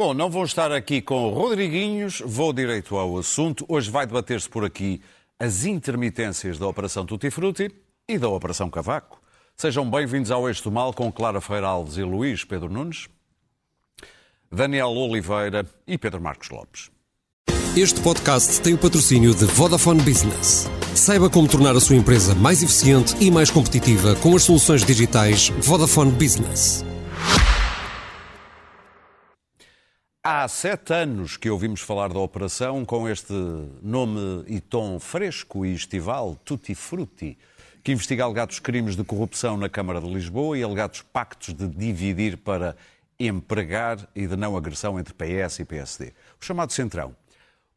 Bom, não vou estar aqui com Rodriguinhos, vou direito ao assunto. Hoje vai debater-se por aqui as intermitências da Operação Tutti Frutti e da Operação Cavaco. Sejam bem-vindos ao Eixo do Mal com Clara Feira Alves e Luís Pedro Nunes, Daniel Oliveira e Pedro Marcos Lopes. Este podcast tem o patrocínio de Vodafone Business. Saiba como tornar a sua empresa mais eficiente e mais competitiva com as soluções digitais Vodafone Business. Há sete anos que ouvimos falar da operação com este nome e tom fresco e estival, Tutti Frutti, que investiga alegados crimes de corrupção na Câmara de Lisboa e alegados pactos de dividir para empregar e de não agressão entre PS e PSD. O chamado Centrão.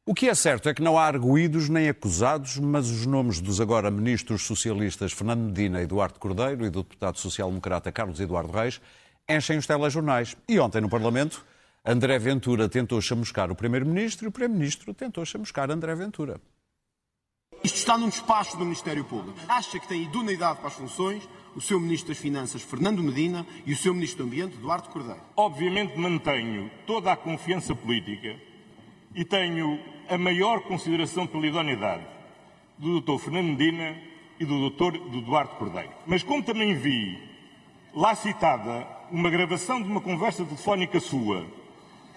O que é certo é que não há arguídos nem acusados, mas os nomes dos agora ministros socialistas Fernando Medina e Eduardo Cordeiro e do deputado social-democrata Carlos Eduardo Reis enchem os telejornais. E ontem no Parlamento André Ventura tentou chamuscar o Primeiro-Ministro e o Primeiro-Ministro tentou chamuscar André Ventura. Isto está num despacho do Ministério Público. Acha que tem idoneidade para as funções o seu Ministro das Finanças, Fernando Medina, e o seu Ministro do Ambiente, Eduardo Cordeiro. Obviamente mantenho toda a confiança política e tenho a maior consideração pela idoneidade do Dr. Fernando Medina e do Dr. Eduardo Cordeiro. Mas como também vi lá citada uma gravação de uma conversa telefónica sua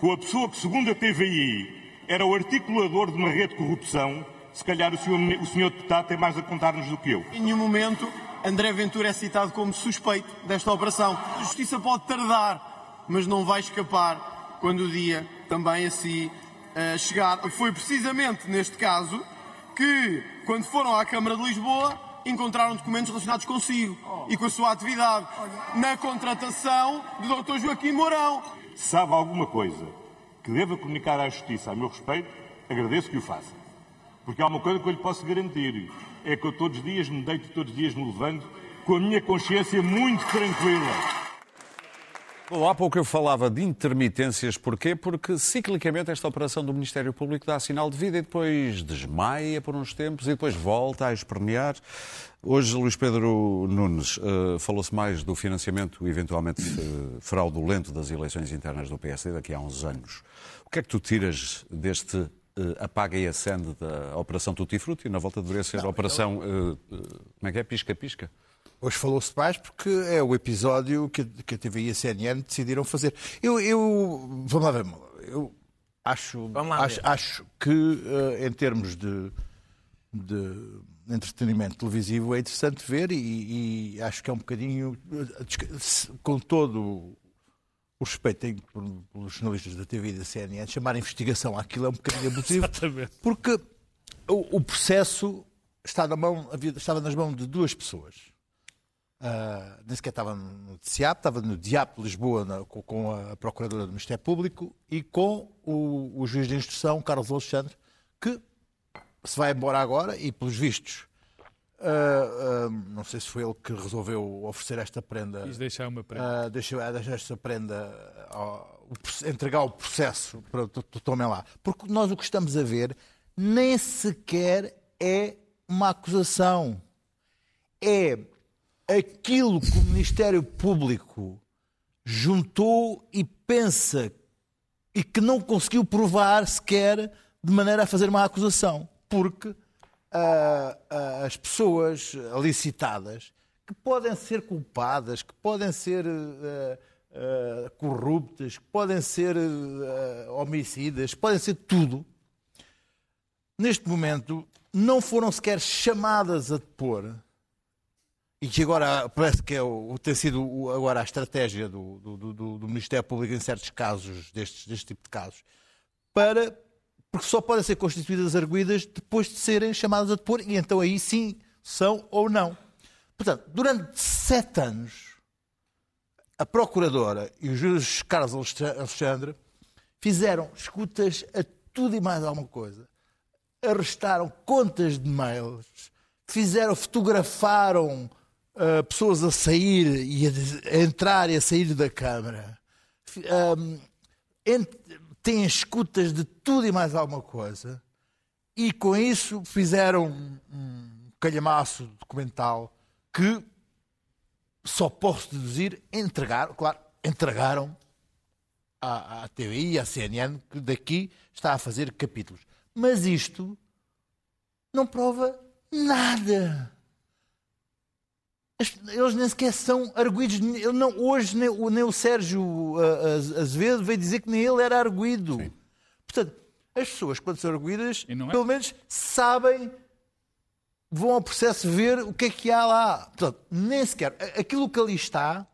com a pessoa que, segundo a TVI, era o articulador de uma rede de corrupção, se calhar o senhor, o senhor deputado tem mais a contar-nos do que eu. Em nenhum momento André Ventura é citado como suspeito desta operação. A justiça pode tardar, mas não vai escapar quando o dia também assim uh, chegar. Foi precisamente neste caso que, quando foram à Câmara de Lisboa, encontraram documentos relacionados consigo e com a sua atividade na contratação do Dr. Joaquim Mourão sabe alguma coisa que deva comunicar à Justiça a meu respeito, agradeço que o faça. Porque há uma coisa que eu lhe posso garantir, é que eu todos os dias me deito, todos os dias me levanto, com a minha consciência muito tranquila. Bom, há pouco eu falava de intermitências, porquê? Porque ciclicamente esta operação do Ministério Público dá sinal de vida e depois desmaia por uns tempos e depois volta a espernear. Hoje, Luís Pedro Nunes, uh, falou-se mais do financiamento eventualmente uh, fraudulento das eleições internas do PSD daqui a uns anos. O que é que tu tiras deste uh, apaga e acende da Operação Tutti Frutti? Na volta deveria ser Não, a Operação, eu... como é que é? Pisca-pisca? Hoje falou-se mais porque é o episódio que, que a TV e a CNN decidiram fazer. Eu, eu vamos lá ver, eu acho, acho, acho, que uh, em termos de, de, entretenimento televisivo é interessante ver e, e, acho que é um bocadinho, com todo o respeito pelos jornalistas da TV e da CNN, chamar a investigação àquilo é um bocadinho abusivo. Exatamente. Porque o, o processo está na mão, estava nas mãos de duas pessoas Uh, nem sequer estava no DIAP, estava no DIAP Lisboa na, com, com, a Procuradora do Ministério Público e com o, o, juiz de instrução, Carlos Alexandre, que se vai embora agora e, pelos vistos, uh, uh, não sei se foi ele que resolveu oferecer esta prenda. Quis deixar uma prenda. deixar, deixar esta prenda, entregar o processo para tomem lá. Porque nós o que estamos a ver nem sequer é uma acusação. É aquilo que o Ministério Público juntou e pensa e que não conseguiu provar sequer de maneira a fazer uma acusação. Porque uh, uh, as pessoas alicitadas que podem ser culpadas, que podem ser uh, corruptas, que podem ser homicidas, podem ser tudo, neste momento não foram sequer chamadas a depor e que agora parece que é o, tem sido agora a estratégia do, do, do, do, Ministério Público em certos casos, destes, deste tipo de casos, para, porque só podem ser constituídas arguídas depois de serem chamadas a depor, e então aí sim são ou não. Portanto, durante sete anos, a Procuradora e o juiz Carlos Alexandre fizeram escutas a tudo e mais alguma coisa. Arrestaram contas de mails, fizeram, fotografaram uh, pessoas a sair e a, entrar e a sair da Câmara. Um, têm escutas de tudo e mais alguma coisa. E com isso fizeram um, um calhamaço documental que só posso deduzir entregaram, claro, entregaram à, à TVI e à CNN, que daqui está a fazer capítulos. Mas isto não prova nada. Eles nem sequer são arguídos. Não, hoje nem, nem, o Sérgio Azevedo veio dizer que nem ele era arguído. Sim. Portanto, as pessoas, quando são arguídas, é? pelo menos sabem, vão ao processo ver o que é que há lá. Portanto, nem sequer. Aquilo que ali está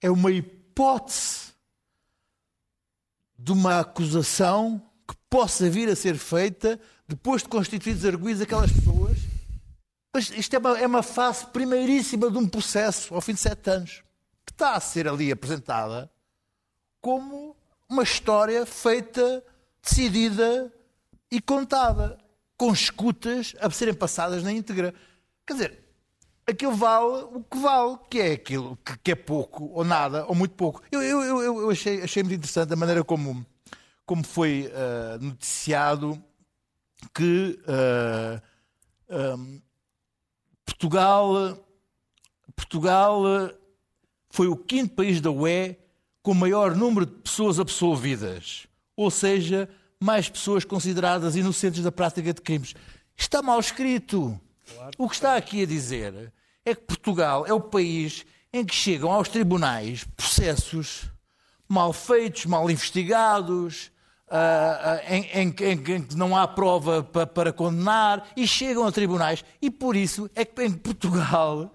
é uma hipótese de uma acusação que possa vir a ser feita depois de constituídos arguídos aquelas pessoas mas isto é uma, é uma fase primeiríssima de um processo, ao fim de sete anos, que está a ser ali apresentada como uma história feita, decidida e contada, com escutas a serem passadas na íntegra. Quer dizer, aquilo vale o que vale, que é aquilo que, que é pouco, ou nada, ou muito pouco. Eu, eu, eu, achei, achei muito interessante a maneira como, como foi uh, noticiado que. Uh, eh, um, eh, Portugal, Portugal foi o quinto país da UE com o maior número de pessoas absolvidas, ou seja, mais pessoas consideradas inocentes da prática de crimes. Está mal escrito. O que está aqui a dizer é que Portugal é o país em que chegam aos tribunais processos mal feitos, mal investigados, em, em, em, que não há prova para, para condenar e chegam a tribunais. E por isso é que em Portugal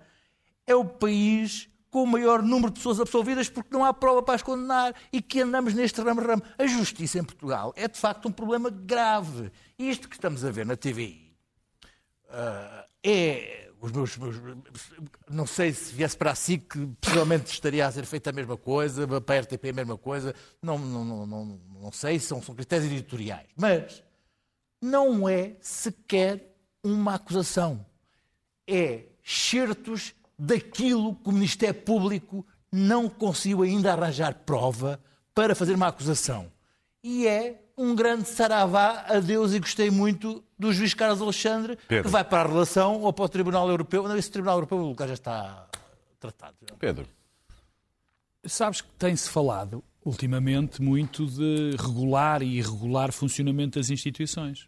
é o país com o maior número de pessoas absolvidas porque não há prova para as condenar e que andamos neste ramo-ramo. A justiça em Portugal é de facto um problema grave. Isto que estamos a ver na TVI uh, é os meus, meus, não sei se viesse para a SIC, possivelmente estaria a ser feita a mesma coisa, para a RTP a mesma coisa, não, não, não, não, não sei, são, são critérios editoriais. Mas não é sequer uma acusação. É certos daquilo que o Ministério Público não conseguiu ainda arranjar prova para fazer uma acusação. E é um grande saravá a Deus e gostei muito do juiz Carlos Alexandre, Pedro. que vai para a relação ou para o Tribunal Europeu. Não, esse Tribunal Europeu o lugar já está tratado. Pedro. Sabes que tem-se falado ultimamente muito de regular e irregular funcionamento das instituições.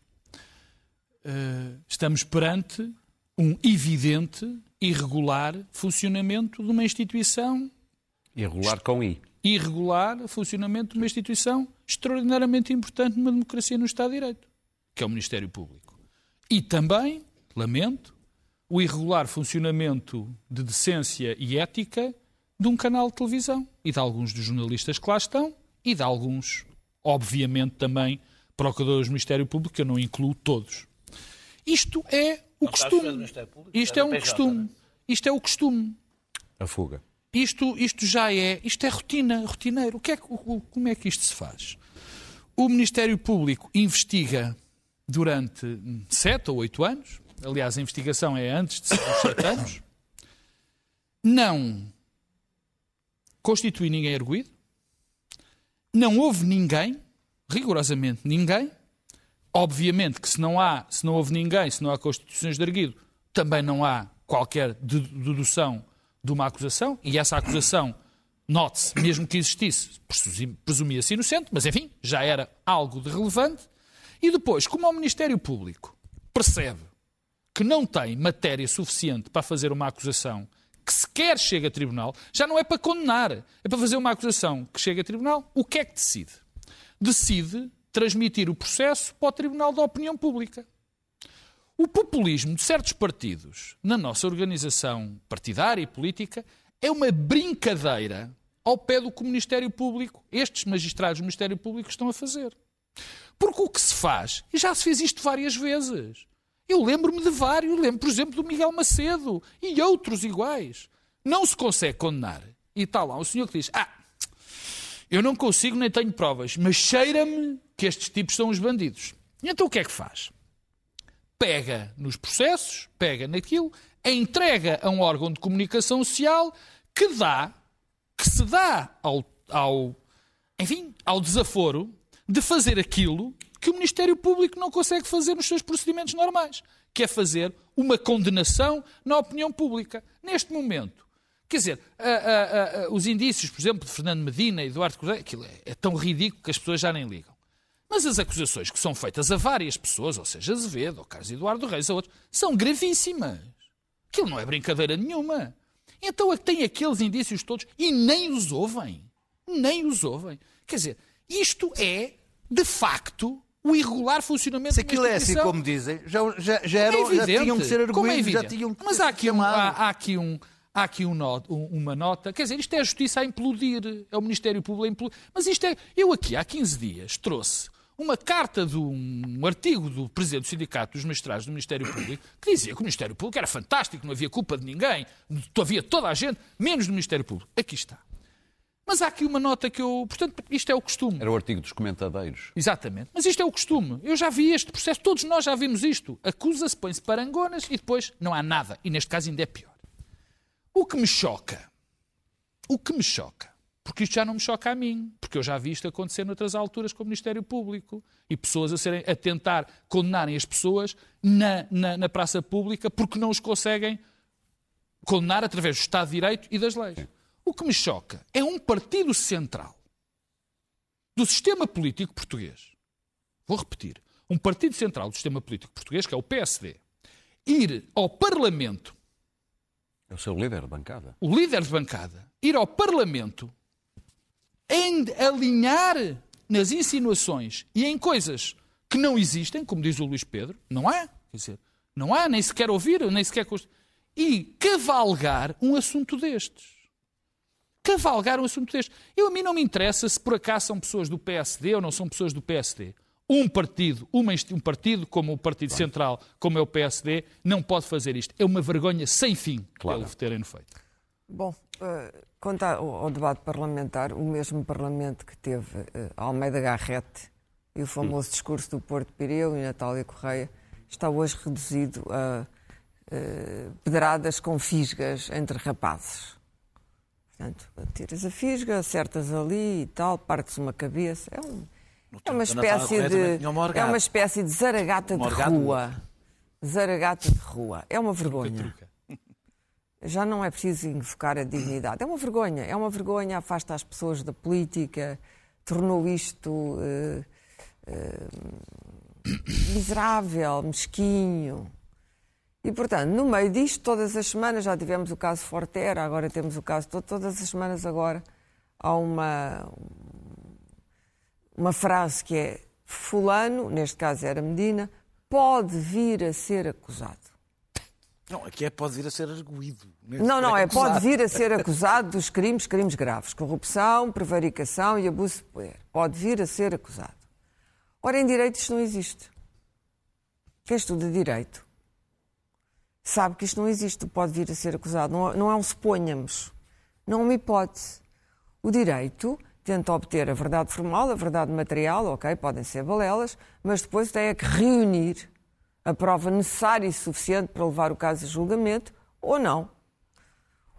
Eh, estamos perante um evidente irregular funcionamento de uma instituição. Irregular com I irregular o funcionamento de uma instituição extraordinariamente importante numa democracia no Estado de Direito, que é o Ministério Público. E também, lamento, o irregular funcionamento de decência e ética de um canal de televisão e de alguns dos jornalistas que lá estão e de alguns, obviamente, também procuradores do Ministério Público, que eu não incluo todos. Isto é o não costume. Isto é um costume. Isto é o costume. A fuga. Isto, isto já é, isto é rotina, rotineiro. O que é, o, como é que isto se faz? O Ministério Público investiga durante sete ou oito anos, aliás, a investigação é antes de sete anos, não constitui ninguém arguído, não houve ninguém, rigorosamente ninguém, obviamente que se não há, se não houve ninguém, se não há constituições de arguido, também não há qualquer dedução de uma acusação, e essa acusação, note-se, mesmo que existisse, presumia-se inocente, mas enfim, já era algo de relevante. E depois, como o Ministério Público percebe que não tem matéria suficiente para fazer uma acusação que sequer chega a tribunal, já não é para condenar, é para fazer uma acusação que chega a tribunal, o que é que decide? Decide transmitir o processo para o Tribunal da Opinião Pública. O populismo de certos partidos na nossa organização partidária e política é uma brincadeira ao pé do que o Ministério Público, estes magistrados do Ministério Público estão a fazer. Porque o que se faz, e já se fez isto várias vezes, eu lembro-me de vários, lembro, por exemplo, do Miguel Macedo e outros iguais. Não se consegue condenar. E está lá um senhor que diz: Ah, eu não consigo nem tenho provas, mas cheira-me que estes tipos são os bandidos. E então o que é que faz? Pega nos processos, pega naquilo, entrega a um órgão de comunicação social que dá, que se dá ao, ao, enfim, ao desaforo de fazer aquilo que o Ministério Público não consegue fazer nos seus procedimentos normais, que é fazer uma condenação na opinião pública. Neste momento, Quer dizer, a, a, a, os indícios, por exemplo, de Fernando Medina e Eduardo Cordeiro, aquilo é, é, tão ridículo que as pessoas já nem ligam. Mas as acusações que são feitas a várias pessoas, ou seja, Azevedo, ou Carlos Eduardo Reis, ou outros, são gravíssimas. Aquilo não é brincadeira nenhuma. Então tem aqueles indícios todos e nem os ouvem. Nem os ouvem. Quer dizer, isto é, de facto, o irregular funcionamento Se aquilo é assim como dizem, já, já, já, eram, é já tinham que ser como é já evidente. tinham que Mas há aqui, um, há, há aqui, um, há aqui um no- um- uma nota. Quer dizer, isto é a justiça a implodir. É o Ministério Público a implodir. Mas isto é. Eu aqui há 15 dias trouxe uma carta de um artigo do Presidente do Sindicato dos Magistrados do Ministério Público que dizia que o Ministério Público era fantástico, não havia culpa de ninguém, havia toda a gente, menos do Ministério Público. Aqui está. Mas há aqui uma nota que eu. Portanto, isto é o costume. Era o artigo dos comentadeiros. Exatamente. Mas isto é o costume. Eu já vi este processo, todos nós já vimos isto. Acusa-se, põe-se parangonas e depois não há nada. E neste caso ainda é pior. O que me choca, o que me choca, porque isto já não me choca a mim, porque eu já vi isto acontecer noutras alturas com o Ministério Público e pessoas a, serem, a tentar condenarem as pessoas na, na, na praça pública porque não os conseguem condenar através do Estado de Direito e das leis. O que me choca é um partido central do sistema político português. Vou repetir. Um partido central do sistema político português, que é o PSD, ir ao Parlamento, É o seu líder de bancada. o líder de bancada, ir ao Parlamento em alinhar nas insinuações e em coisas que não existem, como diz o Luís Pedro, não há, quer dizer, não há, nem sequer ouvir, nem sequer. const- E cavalgar um assunto destes. Cavalgar um assunto destes. Eu, a mim não me interessa se por acaso são pessoas do PSD ou não são pessoas do PSD. Um partido, uma um partido como o Partido Central, como é o PSD, não pode fazer isto. É uma vergonha sem fim Claro. terem feito. Bom, eh, quanto ao ao debate parlamentar, o mesmo Parlamento que teve eh, Almeida Garrete e o famoso discurso do Porto Pireu e Natália Correia está hoje reduzido a eh, pedradas com fisgas entre rapazes. Portanto, tiras a fisga, acertas ali e tal, partes uma cabeça. É, um- é uma espécie de é uma espécie de zaragata de rua. Zaragata de rua. É uma vergonha. Já não é preciso invocar a dignidade. É uma vergonha. É uma vergonha, afasta as pessoas da política, tornou isto eh, eh, miserável, mesquinho. E, portanto, no meio disto, todas as semanas, já tivemos o caso Fortera, agora temos o caso, to- todas as semanas agora, há uma, uma frase que é fulano, neste caso era Medina, pode vir a ser acusado. Não, aqui é pode vir a ser arguído. Nem Não, não, é acusado. pode vir a ser acusado dos crimes, crimes graves, corrupção, prevaricação e abuso de poder. Pode vir a ser acusado. Ora, em direito isto não existe. Quem estuda direito sabe que isto não existe, pode vir a ser acusado. Não, não é um suponhamos. Não é uma hipótese. O direito tenta obter a verdade formal, a verdade material, ok, podem ser balelas, mas depois tem é que reunir a prova necessária e suficiente para levar o caso a julgamento ou não.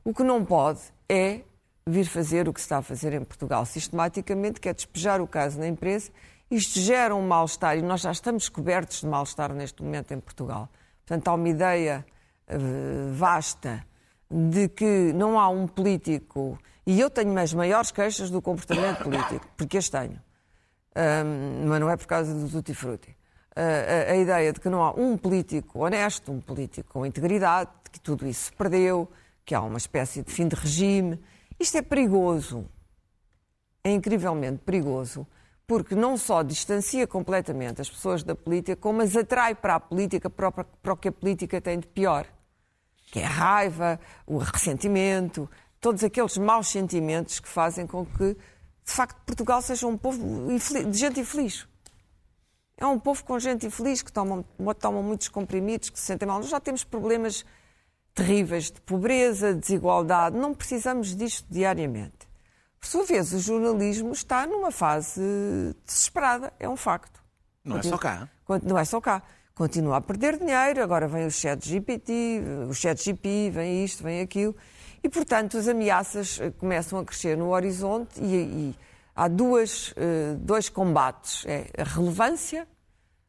O que não pode é vir fazer o que se está a fazer em Portugal sistematicamente, que é despejar o caso na imprensa. Isto gera um mal-estar e nós já estamos cobertos de mal-estar neste momento em Portugal. Portanto, há uma ideia eh, vasta de que não há um político, e eu tenho as maiores queixas do comportamento político, porque as tenho, Ahm, mas não é por causa do Tutti Frutti. Ah, a, a ideia de que não há um político honesto, um político com integridade, de que tudo isso se perdeu, que há uma espécie de fim de regime. Isto é perigoso. É incrivelmente perigoso, porque não só distancia completamente as pessoas da política, como as atrai para a política, para para o que a política tem de pior, que é a raiva, o ressentimento, todos aqueles maus sentimentos que fazem com que, de facto, Portugal seja um povo de gente infeliz. É um povo com gente infeliz que tomam, tomam muitos comprimidos, que se sentem mal. Nós já temos problemas terríveis de pobreza, de desigualdade. Não precisamos disto diariamente. Por sua vez, o jornalismo está numa fase desesperada. É um facto. Não é só cá. Não é só cá. Continua a perder dinheiro, agora vem o chat GPT, o chat GP, vem isto, vem aquilo. E, portanto, as ameaças começam a crescer no horizonte e, e há duas, eh, dois combates. É a relevância,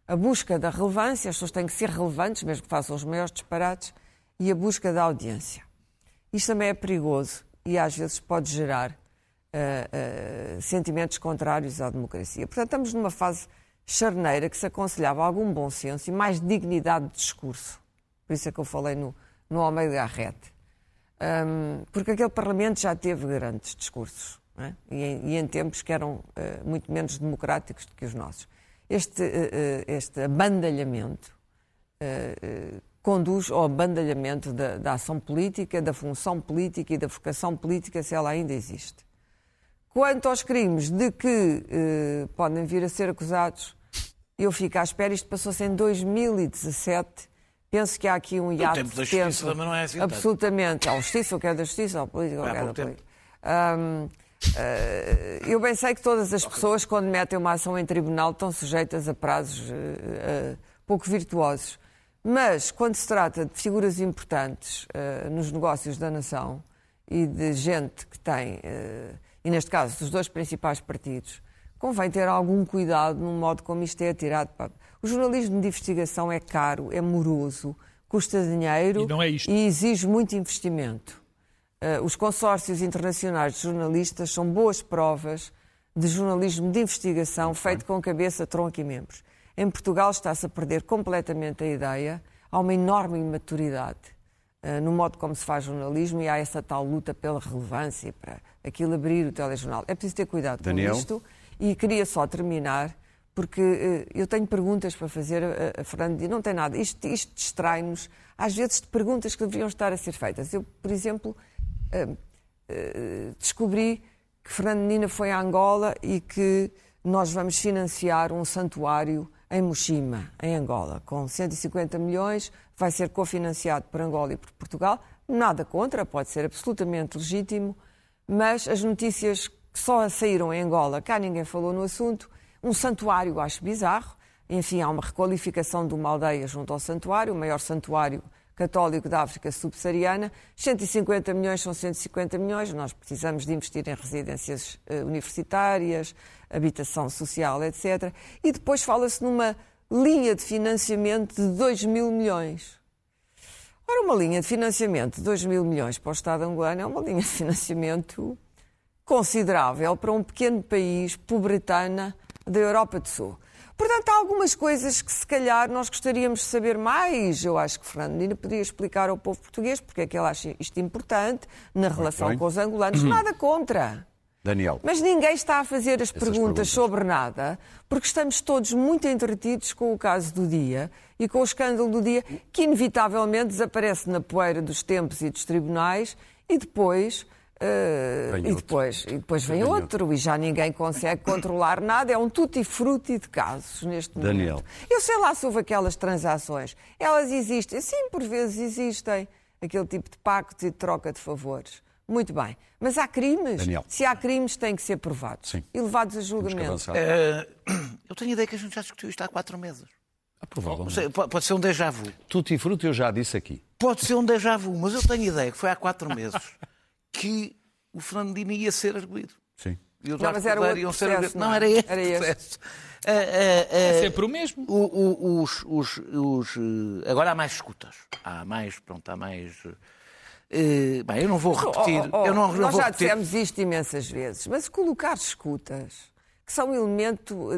a busca da relevância, as pessoas têm que ser relevantes, mesmo que façam os maiores disparates, e a busca da audiência. Isto também é perigoso e às vezes pode gerar eh, eh, sentimentos contrários à democracia. Portanto, estamos numa fase charneira que se aconselhava algum bom senso e mais dignidade de discurso. Por isso é que eu falei no, no Almeida Garrete. Hum, porque aquele Parlamento já teve grandes discursos é? e, em, e em tempos que eram eh, muito menos democráticos do que os nossos. Este, eh, este abandalhamento eh, conduz ao abandalhamento da, da ação política, da função política e da vocação política, se ela ainda existe. Quanto aos crimes de que podem vir a ser acusados, eu fico à espera. Isto passou-se em 2017. Penso que há aqui um hiato tempo da de tempo. justiça também não é assim. Absolutamente. Ao justiça, o que é da justiça, Há é da pouco tempo. política. Hum, eh, eu bem sei que todas as pessoas, quando metem uma ação em tribunal, estão sujeitas a prazos eh, eh, pouco virtuosos. Mas, quando se trata de figuras importantes eh, nos negócios da nação e de gente que tem, eh, e neste caso dos dois principais partidos, convém ter algum cuidado no modo como isto é atirado. para- O jornalismo de investigação é caro, é moroso, custa dinheiro E é e exige muito investimento. Eh, os consórcios internacionais de jornalistas são boas provas de jornalismo de investigação feito com cabeça, tronco e membros. Em Portugal está-se a perder completamente a ideia, há uma enorme imaturidade eh, no modo como se faz jornalismo e há essa tal luta pela relevância para aquilo abrir o telejornal. É preciso ter cuidado Daniel? com isto e queria só terminar porque eh, eu tenho perguntas para fazer a, a Fernando e não tem nada. Isto, isto distrai-nos, às vezes, de perguntas que deveriam estar a ser feitas. Eu, por exemplo, descobri que Fernando Nina foi a Angola e que nós vamos financiar um santuário em Mochima, em Angola, com 150 milhões, vai ser cofinanciado por Angola e por Portugal. Nada contra, pode ser absolutamente legítimo, mas as notícias que só saíram em Angola, cá ninguém falou no assunto, um santuário acho bizarro, enfim, há uma requalificação de uma aldeia junto ao santuário, o maior santuário católico da África subsaariana. 150 milhões são 150 milhões, nós precisamos de investir em residências eh, universitárias, habitação social, etc. E depois fala-se numa linha de financiamento de 2 mil milhões. Ora, uma linha de financiamento de 2 mil milhões para o Estado angolano é uma linha de financiamento considerável para um pequeno país pobretana da Europa do Sul. Portanto, há algumas coisas que se calhar nós gostaríamos de saber mais. Eu acho que Fernando Medina podia explicar ao povo português porque é que ele acha isto importante na relação bem. com os angolanos. Nada contra. Daniel. Mas ninguém está a fazer as perguntas, perguntas. sobre nada, porque estamos todos muito entretidos com o caso do dia e com o escândalo do dia, que inevitavelmente desaparece na poeira dos tempos e dos tribunais e depois. Vem e, outro. depois, e depois vem Vem outro e já ninguém consegue controlar nada. É um tutti-frutti de casos neste momento. Daniel. Eu sei lá se houve aquelas transações. Elas existem. Sim, por vezes existem. Aquele tipo de pactos e de troca de favores. Muito bem. Mas há crimes. Daniel. Se há crimes, têm que ser provados Sim. e levados a julgamento. Eh, eu tenho a ideia que a gente já discutiu isto há quatro meses. Ah, provavelmente. Sei, pode ser um déjà vu. Tutti frutti eu já disse aqui. Pode ser um déjà vu, mas eu tenho a ideia que foi há quatro meses que o Fernandino ia ser arguído. Sim. E o Não, mas era outro iam ser processo, não Não, é? era este. Era processo. Eh, eh, É eh, sempre o mesmo. o- o- os, os, os, eh, agora há mais escutas. Há mais, pronto, há mais. eh, bem, eu não vou repetir. Oh, oh, oh, eu não, nós vou já repetir. dissemos isto imensas vezes, mas colocar escutas, que são um elemento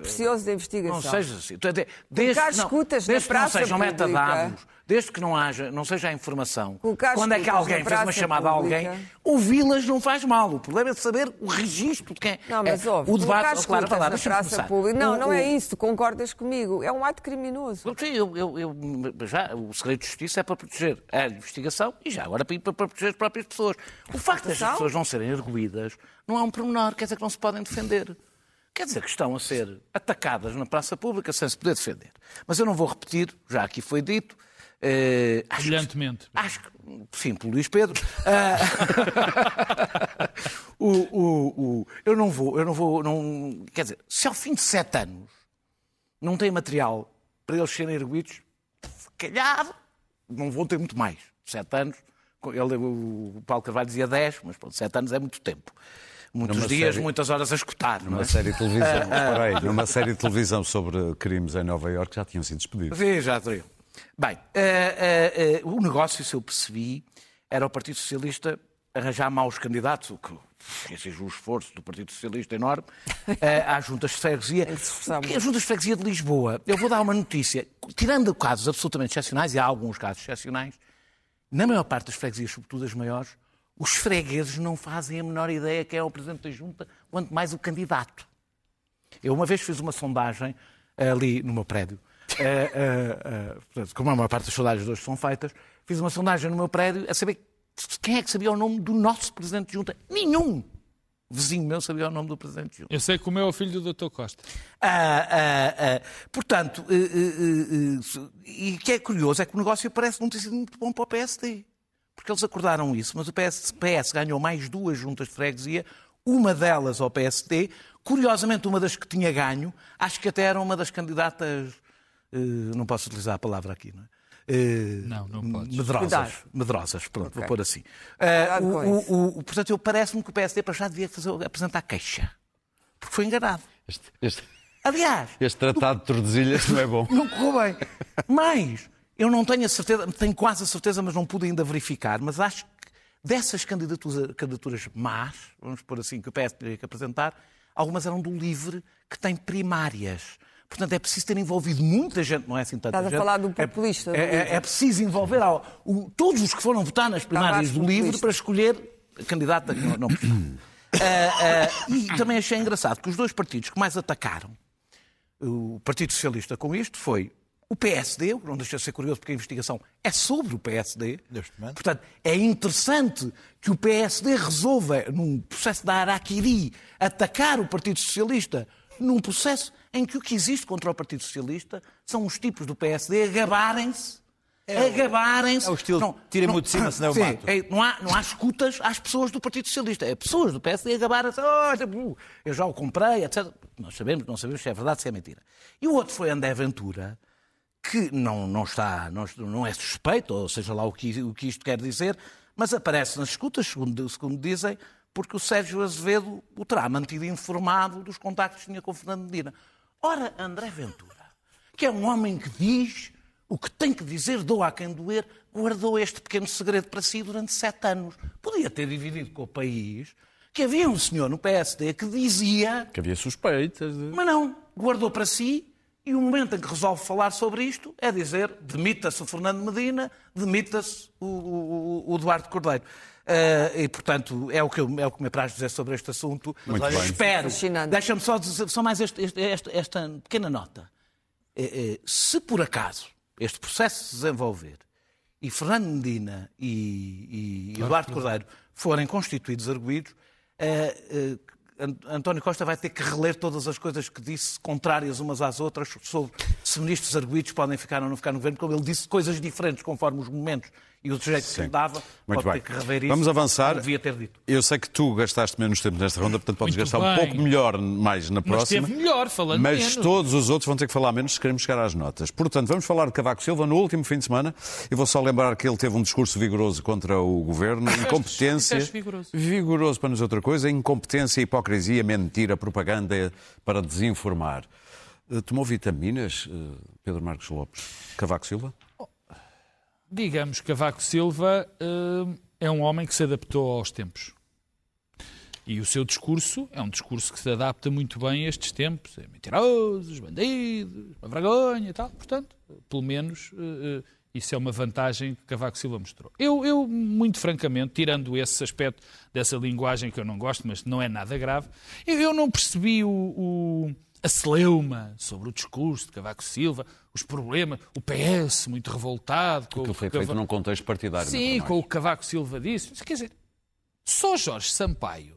precioso da investigação. Não seja assim. Até- Desde, Colocar não- escutas na desde que não praça sejam pública. metadados, desde que não, haja, não seja a informação, Colocar quando é que alguém fez uma chamada a alguém, pública. ouvi-las não faz mal. O problema é saber o registro de quem Não, mas é, ouve, O debate, oh, claro, falar, na praça pública. Não, O- não o- é isso, concordas comigo. É um ato criminoso. Sim, eu, eu, eu- já, o segredo de justiça é para proteger a investigação e já agora para, para proteger as próprias pessoas. O facto das pessoas não serem arguídas não é um pormenor, quer dizer que não se podem defender. Quer dizer que estão a ser atacadas na praça pública sem se poder defender. Mas eu não vou repetir, já aqui foi dito. Eh, acho que- Brilhantemente. Acho que, sim, pelo Luís Pedro. Ah, o, o- o- eu não vou, eu não vou, não, quer dizer, se ao fim de sete anos não tem material para eles serem erguidos, se calhar não vão ter muito mais. Sete anos, ele, o Paulo Carvalho dizia dez, mas pronto, sete anos é muito tempo. Muitos Numa dias, série- muitas horas a escutar. não Numa é? série de televisão, espera aí, numa série de televisão sobre crimes em Nova Iorque já tinham sido despedidos. Sim, já estou. Bem, eh, eh, o negócio, se eu percebi, era o Partido Socialista arranjar maus candidatos, o que seja o esforço do Partido Socialista enorme, às juntas de freguesia. As juntas de freguesia de Lisboa, eu vou dar uma notícia, tirando casos absolutamente excepcionais, e há alguns casos excepcionais, na maior parte das freguesias, sobretudo as maiores, os fregueses não fazem a menor ideia quem é o Presidente da Junta, quanto mais o candidato. Eu uma vez fiz uma sondagem ali no meu prédio. Eh, eh, eh, portanto, como a maior parte das sondagens hoje são feitas, fiz uma sondagem no meu prédio a saber quem é que sabia o nome do nosso Presidente de Junta. Nenhum vizinho meu sabia o nome do Presidente de Junta. Eu sei como é o filho do Dr. Costa. Ah, ah, ah, portanto, eh, eh, eh, e o que é curioso é que o negócio parece não ter sido muito bom para o PSD. Porque eles acordaram isso, mas o PS, PS ganhou mais duas juntas de freguesia, uma delas ao PSD. Curiosamente, uma das que tinha ganho, acho que até era uma das candidatas. Eh, não posso utilizar a palavra aqui, não é? Eh, Não, não podes. Medrosas. Cuidado. Medrosas, pronto, Ok. vou pôr assim. Com o- o- o- portanto, eu parece-me que o PSD para já devia fazer, apresentar queixa. Porque foi enganado. Este, este- Aliás, este tratado de Tordesilhas não é bom. não correu bem. Mas eu não tenho a certeza, tenho quase a certeza, mas não pude ainda verificar. Mas acho que dessas candidaturas, candidaturas más, vamos pôr assim, que o PS teria que apresentar, algumas eram do LIVRE, que tem primárias. Portanto, é preciso ter envolvido muita gente, não é assim tanta Estás a gente. falar do É- populista, É, é- LIVRE. é preciso envolver ao- o- todos os que foram votar nas primárias Tavares do LIVRE populista. para escolher a candidata que não, não precisava. Ah, ah, e também achei engraçado que os dois partidos que mais atacaram o Partido Socialista com isto foi o PSD, o que não deixa de ser curioso porque a investigação é sobre o PSD. Neste momento. Portanto, é interessante que o PSD resolva, num processo da Araquiri, atacar o Partido Socialista num processo em que o que existe contra o Partido Socialista são os tipos do PSD a gabarem-se. a gabarem-se. é o estilo o de cima, senão eu mato. é, não, há, não há escutas às pessoas do Partido Socialista. É pessoas do PSD a gabarem-se. "Oh, eu já o comprei, etc. Nós sabemos, não sabemos se é verdade, se é mentira. E o outro foi André Ventura, que não, não está, não, não é suspeito, ou seja lá o que, o que isto quer dizer, mas aparece nas escutas, segundo, segundo dizem, porque o Sérgio Azevedo o terá mantido informado dos contactos que tinha com o Fernando Medina. Ora, André Ventura, que é um homem que diz o que tem que dizer, doa a quem doer, guardou este pequeno segredo para si durante sete anos. Podia ter dividido com o país que havia um senhor no PSD que dizia Que havia suspeitas. de- mas não, guardou para si e o momento em que resolve falar sobre isto é dizer demita-se o Fernando Medina, demita-se o, o, o Eduardo Cordeiro. Ah, e, portanto, é o, que eu, é o que me apraz dizer sobre este assunto. Muito bem. Espero. Deixa-me só dizer só mais este- este- esta, esta pequena nota. Eh, eh, se por acaso este processo se desenvolver e Fernando Medina e, e Eduardo Cordeiro forem constituídos arguídos, eh, Ant- António Costa vai ter que reler todas as coisas que disse contrárias umas às outras sobre se ministros arguídos podem ficar ou não ficar no governo, como ele disse coisas diferentes conforme os momentos e o jeito que se dava, Muito pode bem. ter que rever isso. Vamos avançar. Devia ter dito. Eu sei que tu gastaste menos tempo nesta ronda, portanto podes Muito gastar um bem. pouco melhor mais na Mas próxima. esteve melhor, falando Mas menos. todos os outros vão ter que falar menos se queremos chegar às notas. Portanto, vamos falar de Cavaco Silva no último fim de semana. Eu vou só lembrar que ele teve um discurso vigoroso contra o governo, incompetência. vigoroso. Vigoroso para nos outra coisa, incompetência, hipocrisia, mentira, propaganda para desinformar. Eh, Tomou vitaminas, eh, Pedro Marcos Lopes? Cavaco Silva? Digamos que Cavaco Silva hum, é um homem que se adaptou aos tempos. E o seu discurso é um discurso que se adapta muito bem a estes tempos. É mentirosos, bandidos, uma vergonha e tal. Portanto, pelo menos, eh, eh, isso é uma vantagem que Cavaco Silva mostrou. Eu, eu, muito francamente, tirando esse aspecto dessa linguagem que eu não gosto, mas não é nada grave, eu, eu não percebi o, o- a celeuma sobre o discurso de Cavaco Silva, os problemas, o PS muito revoltado com Aquilo foi Cava- feito num contexto partidário. não Sim, com o Cavaco Silva disse. Mas, Quer dizer, só Jorge Sampaio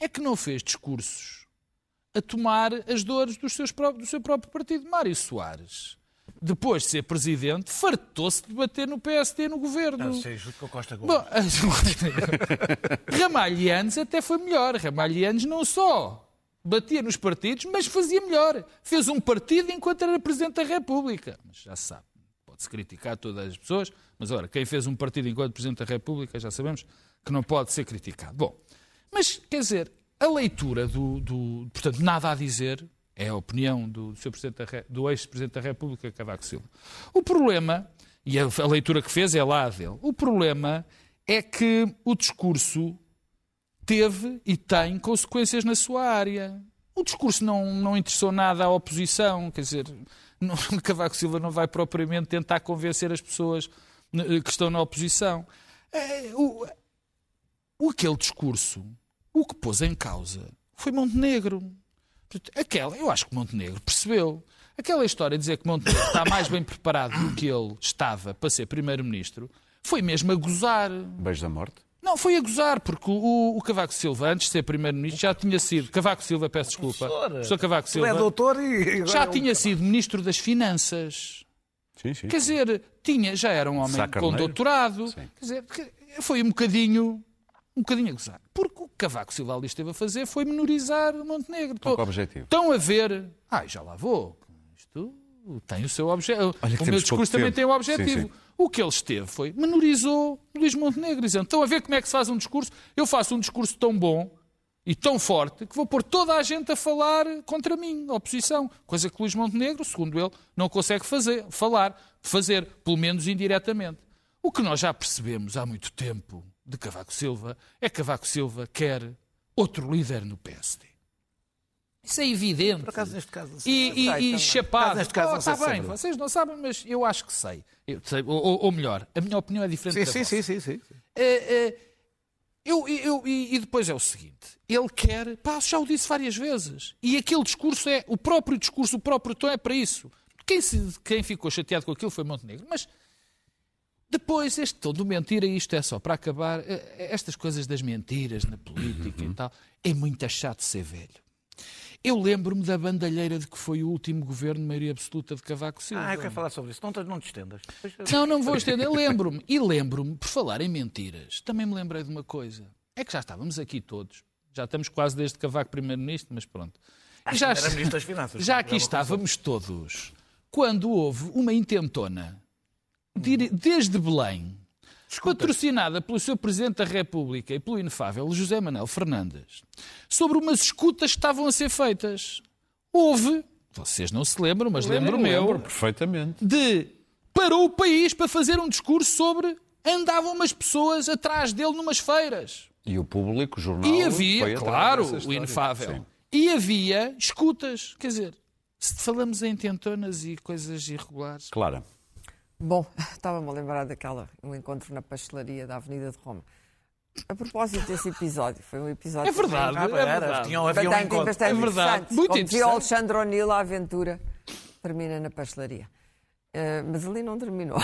é que não fez discursos a tomar as dores dos seus pró- do seu próprio partido. Mário Soares, depois de ser presidente, fartou-se de bater no PSD no governo. sei, junto com a Costa Gomes. Bom, até foi melhor. Ramalhianes não só batia nos partidos, mas fazia melhor. Fez um partido enquanto era Presidente da República. Mas já se sabe, pode-se criticar todas as pessoas, mas ora, quem fez um partido enquanto Presidente da República já sabemos que não pode ser criticado. Bom, mas quer dizer, a leitura do. do- portanto, nada a dizer. É a opinião do, do ex-Presidente da República, Cavaco Silva. O problema, e a, a leitura que fez é lá a dele, o problema é que o discurso teve e tem consequências na sua área. O discurso não, não interessou nada à oposição, quer dizer, não, Cavaco Silva não vai propriamente tentar convencer as pessoas eh, que estão na oposição. É, o, o, aquele discurso, o que pôs em causa foi Montenegro. Aquela, eu acho que Montenegro percebeu. Aquela história de dizer que Montenegro está mais bem preparado do que ele estava para ser primeiro-ministro foi mesmo a gozar. Beijo da morte. Não, foi a gozar, porque o, o Cavaco Silva, antes de ser primeiro-ministro, já tinha sido. Cavaco Silva, peço desculpa. Professor Cavaco Tu Silva. é doutor e. Já tinha sido ministro das Finanças. Sim, sim. Quer dizer, tinha, já era um homem com doutorado. Sim. Quer dizer, foi um bocadinho. Um bocadinho a gozar. Porque o que Cavaco Silva ali esteve a fazer foi menorizar Montenegro. Com que objetivo? Estão a ver. Ai, já lá vou. Tem o seu objetivo. O meu discurso também tem um objetivo. Sim, sim. O que ele esteve foi menorizou Luís Montenegro, dizendo: estão a ver como é que se faz um discurso? Eu faço um discurso tão bom e tão forte que vou pôr toda a gente a falar contra mim, a oposição. Coisa que Luís Montenegro, segundo ele, não consegue fazer, falar, fazer, pelo menos indiretamente. O que nós já percebemos há muito tempo de Cavaco Silva é que Cavaco Silva quer outro líder no PSD. Isso é evidente. Por acaso, neste caso. E, e, e também. chapado. Neste caso, Oh, não sei está bem, sabe. vocês não sabem, mas eu acho que sei. Sei. Ou, ou- melhor, a minha opinião é diferente Sim, da sim, vossa. sim, sim, sim. É, é, eu, eu- e, e depois é o seguinte: ele quer, pá, já o disse várias vezes, e aquele discurso é, o próprio discurso, o próprio tom é para isso. Quem, se- quem ficou chateado com aquilo foi Montenegro, mas depois este tom do mentira, isto é só para acabar, eh, estas coisas das mentiras na política e tal, é muito chato ser velho. Eu lembro-me da bandalheira de que foi o último governo de maioria absoluta de Cavaco Silva. Ah, eu quero falar sobre isso. Não, te- não te estendas. Não, não vou estender. Lembro-me. E lembro-me, por falar em mentiras, também me lembrei de uma coisa. É que já estávamos aqui todos. Já estamos quase desde Cavaco Primeiro-Ministro, mas pronto. E já, Era Ministro das Finanças. já aqui estávamos todos quando houve uma intentona, desde Belém, patrocinada pelo seu Presidente da República e pelo inefável José Manuel Fernandes, sobre umas escutas que estavam a ser feitas. Houve, vocês não se lembram, mas lembro-me eu, Lembro perfeitamente. de parou o país para fazer um discurso sobre andavam umas pessoas atrás dele numas feiras. E o público, o jornal. E havia, claro, o inefável. Sim. E havia escutas. Quer dizer, se falamos em tentonas e coisas irregulares. Clara. Bom, estava-me a lembrar daquela, um encontro na pastelaria da Avenida de Roma. A propósito desse episódio, foi um episódio... É verdade, Ah, é era, verdade. tinha, havia um encontro. bastante É verdade, muito Como interessante. Alexandre O'Neill, a aventura termina na pastelaria. Eh, mas ali não terminou.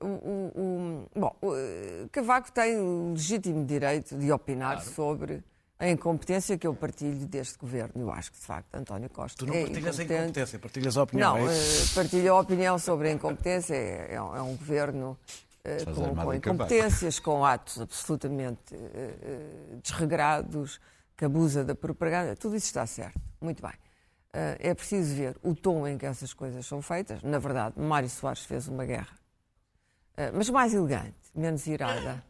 O- o- o- bom, o, Cavaco tem o legítimo direito de opinar sobre a incompetência que eu partilho deste governo. Eu acho que, de facto, António Costa Tu não é partilhas a incompetência, partilhas a opinião. Não, é isso? eh, partilho a opinião sobre a incompetência. É, é um, é governo eh, com, com incompetências, com atos absolutamente eh, desregrados, que abusa da propaganda. Tudo isso está certo. Muito bem. É preciso ver o tom em que essas coisas são feitas. Na verdade, Mário Soares fez uma guerra, mas mais elegante, menos irada.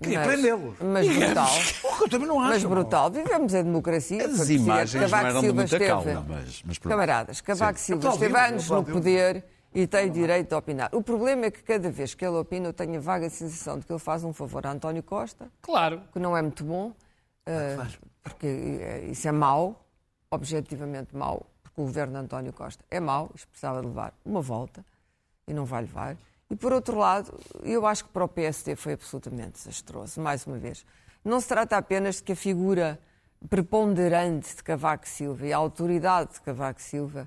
Queria mas- prendê-los. Mas brutal. Porra, eu também não acho. Mas brutal. Vivemos em democracia. As imagens não Cavaco eram de Silva muita esteve- calma, mas, mas pronto. Camaradas, Cavaco Sim. Silva esteve anos no poder e tem direito a opinar. O problema é que cada vez que ele opina eu tenho a vaga sensação de que ele faz um favor a António Costa, Claro. que não é muito bom, eh, porque eh, isso é mau, objetivamente mau, porque o governo de António Costa é mau, isto precisava levar uma volta e não vai levar. E por outro lado, eu acho que para o PSD foi absolutamente desastroso, mais uma vez. Não se trata apenas de que a figura preponderante de Cavaco Silva e a autoridade de Cavaco Silva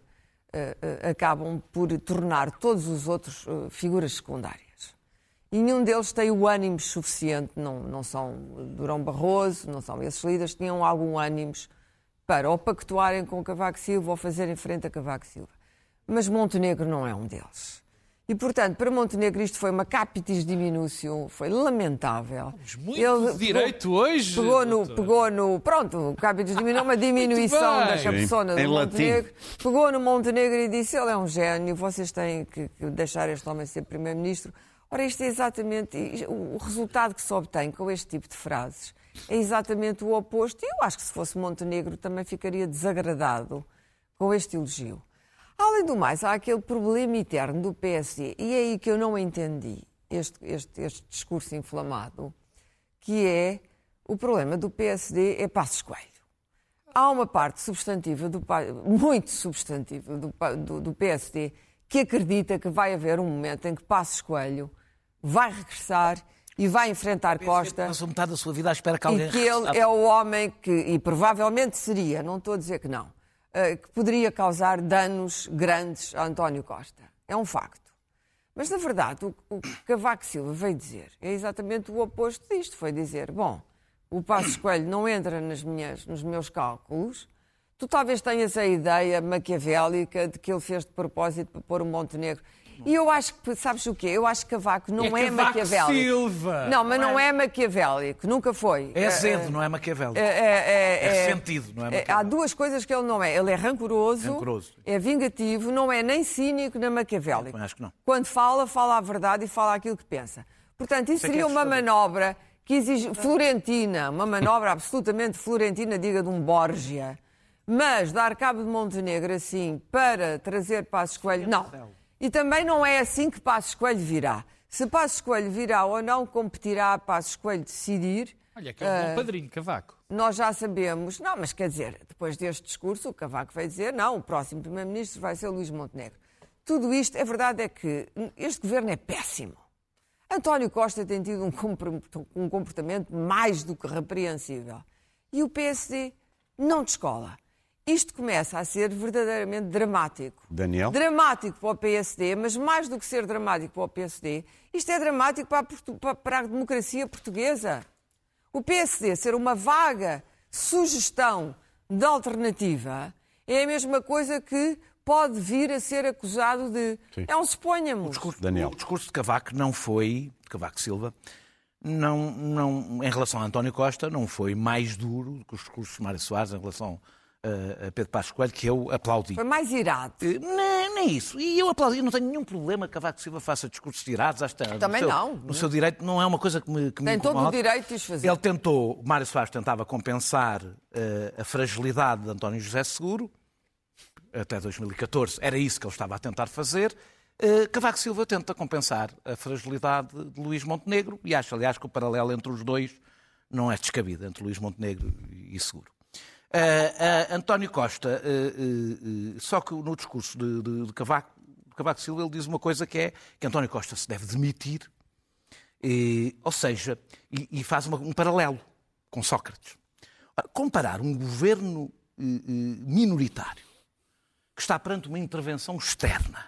eh, eh, acabam por tornar todos os outros eh, figuras secundárias. E nenhum deles tem o ânimo suficiente, não, não são Durão Barroso, não são esses líderes, tinham algum ânimo para ou pactuarem com Cavaco Silva ou fazerem frente a Cavaco Silva. Mas Montenegro não é um deles. E, portanto, para Montenegro isto foi uma capitis diminution, foi lamentável. Muito Ele direito hoje. Pegou no, doutor. pegou no. Pronto, o capitis diminuiu, uma diminuição da em do latim. Montenegro. Pegou no Montenegro e disse: ele é um gênio, vocês têm que, que deixar este homem ser primeiro-ministro. Ora, isto é exatamente. O o resultado que se obtém com este tipo de frases é exatamente o oposto. E eu acho que se fosse Montenegro também ficaria desagradado com este elogio. Além do mais, há aquele problema eterno do PSD, e é aí que eu não entendi. este, este, este discurso inflamado, que é o problema do PSD é Passos Coelho. Há uma parte substantiva, do, muito substantiva do, do, do PSD que acredita que vai haver um momento em que Passos Coelho vai regressar e vai enfrentar Costa Passou metade da sua vida à espera que alguém e que ele é o homem que, e provavelmente seria, não estou a dizer que não, que poderia causar danos grandes a António Costa. É um facto. Mas, na verdade, o, o Cavaco Silva veio dizer é exatamente o oposto disto. Foi dizer, bom, o Passos Coelho não entra nas minhas, nos meus cálculos, tu talvez tenhas a ideia maquiavélica de que ele fez de propósito para pôr o Montenegro. E eu acho que, sabes o quê? Eu acho que Cavaco não é, É Cavaco maquiavélico. Silva. Não, mas Não não é- é maquiavélico, nunca foi. É azedo, não é Maquiavel. É, é- é- É ressentido, não é é- Maquiavel. Há duas coisas que ele não é. Ele é rancoroso, Rancoroso. é vingativo, não é nem cínico nem maquiavélico. acho que não. Quando fala, fala a verdade e fala aquilo que pensa. Portanto, isso é que é seria uma manobra que exige florentina, uma manobra absolutamente florentina, diga de um Borgia. Mas dar cabo de Montenegro assim para trazer Passos Coelho, não. E também não é assim que Passos Coelho virá. Se Passos Coelho virá ou não, competirá a Passos Coelho decidir. Olha, que é um bom padrinho, Cavaco. Nós já sabemos, não, mas quer dizer, depois deste discurso, o Cavaco vai dizer, não, o próximo Primeiro-Ministro vai ser Luís Montenegro. Tudo isto, a verdade é que este governo é péssimo. António Costa tem tido um um comportamento mais do que repreensível. E o PSD não descola. Isto começa a ser verdadeiramente dramático. Daniel? Dramático para o PSD, mas mais do que ser dramático para o PSD, isto é dramático para a, portu- para- a democracia portuguesa. O PSD ser uma vaga sugestão de alternativa é a mesma coisa que pode vir a ser acusado de. Sim. É um suponhamos. discurso, Daniel. O discurso de Cavaco não foi, de Cavaco Silva, não, não, em relação a António Costa, não foi mais duro do que os discursos de Mário Soares em relação a Pedro Passos Coelho, que eu aplaudi. Foi mais irado. Eh, Nem, nem isso. E eu aplaudi, eu não tenho nenhum problema que Cavaco Silva faça discursos que está Também no seu, não. No seu direito, não é uma coisa que me, que me Tem todo o direito de os fazer. Ele tentou, Mário Soares tentava compensar eh, a fragilidade de António José Seguro, até 2014, era isso que ele estava a tentar fazer. Eh, Cavaco Silva tenta compensar a fragilidade de Luís Montenegro e acho, aliás, que o paralelo entre os dois não é descabido, entre Luís Montenegro e Seguro. Eh, eh, António Costa, eh, só que no discurso de, de- de Cavaco, Cavaco Silva, ele diz uma coisa que é que António Costa se deve demitir eh, ou seja, e, e faz uma- um paralelo com Sócrates. Comparar um governo minoritário que está perante uma intervenção externa